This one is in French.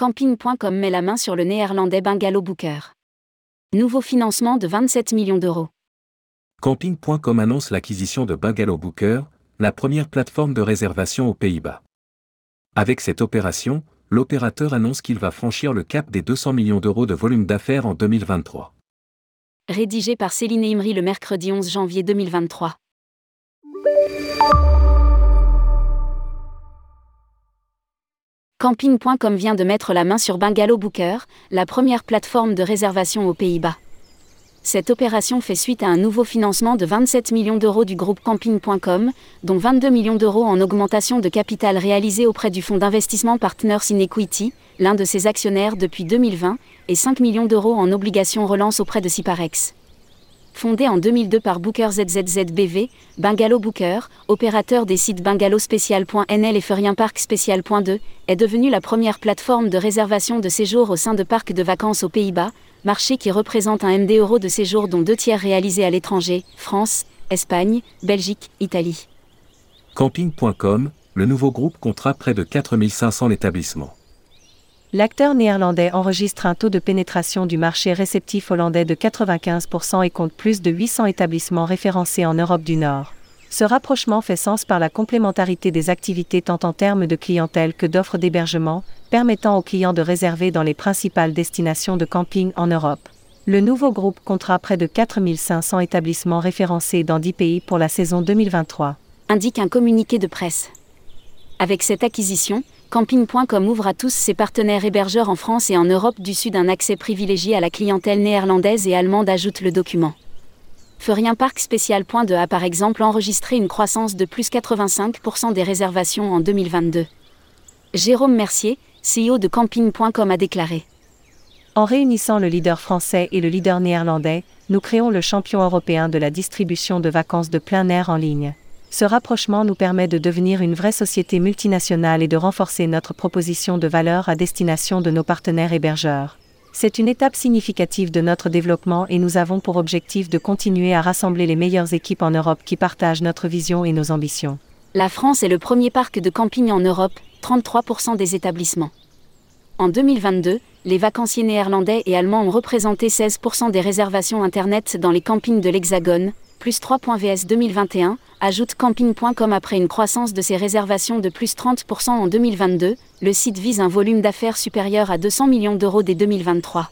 Camping.com met la main sur le néerlandais Bungalow Booker. Nouveau financement de 27 millions d'euros. Camping.com annonce l'acquisition de Bungalow Booker, la première plateforme de réservation aux Pays-Bas. Avec cette opération, l'opérateur annonce qu'il va franchir le cap des 200 millions d'euros de volume d'affaires en 2023. Rédigé par Céline Imri le mercredi 11 janvier 2023. Camping.com vient de mettre la main sur Bungalow Booker, la première plateforme de réservation aux Pays-Bas. Cette opération fait suite à un nouveau financement de 27 millions d'euros du groupe Camping.com, dont 22 millions d'euros en augmentation de capital réalisé auprès du fonds d'investissement Partners in Equity, l'un de ses actionnaires depuis 2020, et 5 millions d'euros en obligations relance auprès de Ciparex. Fondé en 2002 par Booker ZZZBV, Bungalow Booker, opérateur des sites bungalowspecial.nl et ferienparkspecial.2, est devenu la première plateforme de réservation de séjour au sein de parcs de vacances aux Pays-Bas, marché qui représente un MD euro de séjour dont deux tiers réalisés à l'étranger, France, Espagne, Belgique, Italie. Camping.com, le nouveau groupe comptera près de 4500 établissements. L'acteur néerlandais enregistre un taux de pénétration du marché réceptif hollandais de 95% et compte plus de 800 établissements référencés en Europe du Nord. Ce rapprochement fait sens par la complémentarité des activités tant en termes de clientèle que d'offres d'hébergement, permettant aux clients de réserver dans les principales destinations de camping en Europe. Le nouveau groupe comptera près de 4500 établissements référencés dans 10 pays pour la saison 2023. Indique un communiqué de presse. Avec cette acquisition, Camping.com ouvre à tous ses partenaires hébergeurs en France et en Europe du Sud un accès privilégié à la clientèle néerlandaise et allemande, ajoute le document. Ferien Spécial.2 a par exemple enregistré une croissance de plus 85% des réservations en 2022. Jérôme Mercier, CEO de Camping.com, a déclaré. En réunissant le leader français et le leader néerlandais, nous créons le champion européen de la distribution de vacances de plein air en ligne. Ce rapprochement nous permet de devenir une vraie société multinationale et de renforcer notre proposition de valeur à destination de nos partenaires hébergeurs. C'est une étape significative de notre développement et nous avons pour objectif de continuer à rassembler les meilleures équipes en Europe qui partagent notre vision et nos ambitions. La France est le premier parc de camping en Europe, 33% des établissements. En 2022, les vacanciers néerlandais et allemands ont représenté 16% des réservations Internet dans les campings de l'Hexagone, plus 3. VS 2021, ajoute Camping.com après une croissance de ses réservations de plus 30% en 2022, le site vise un volume d'affaires supérieur à 200 millions d'euros dès 2023.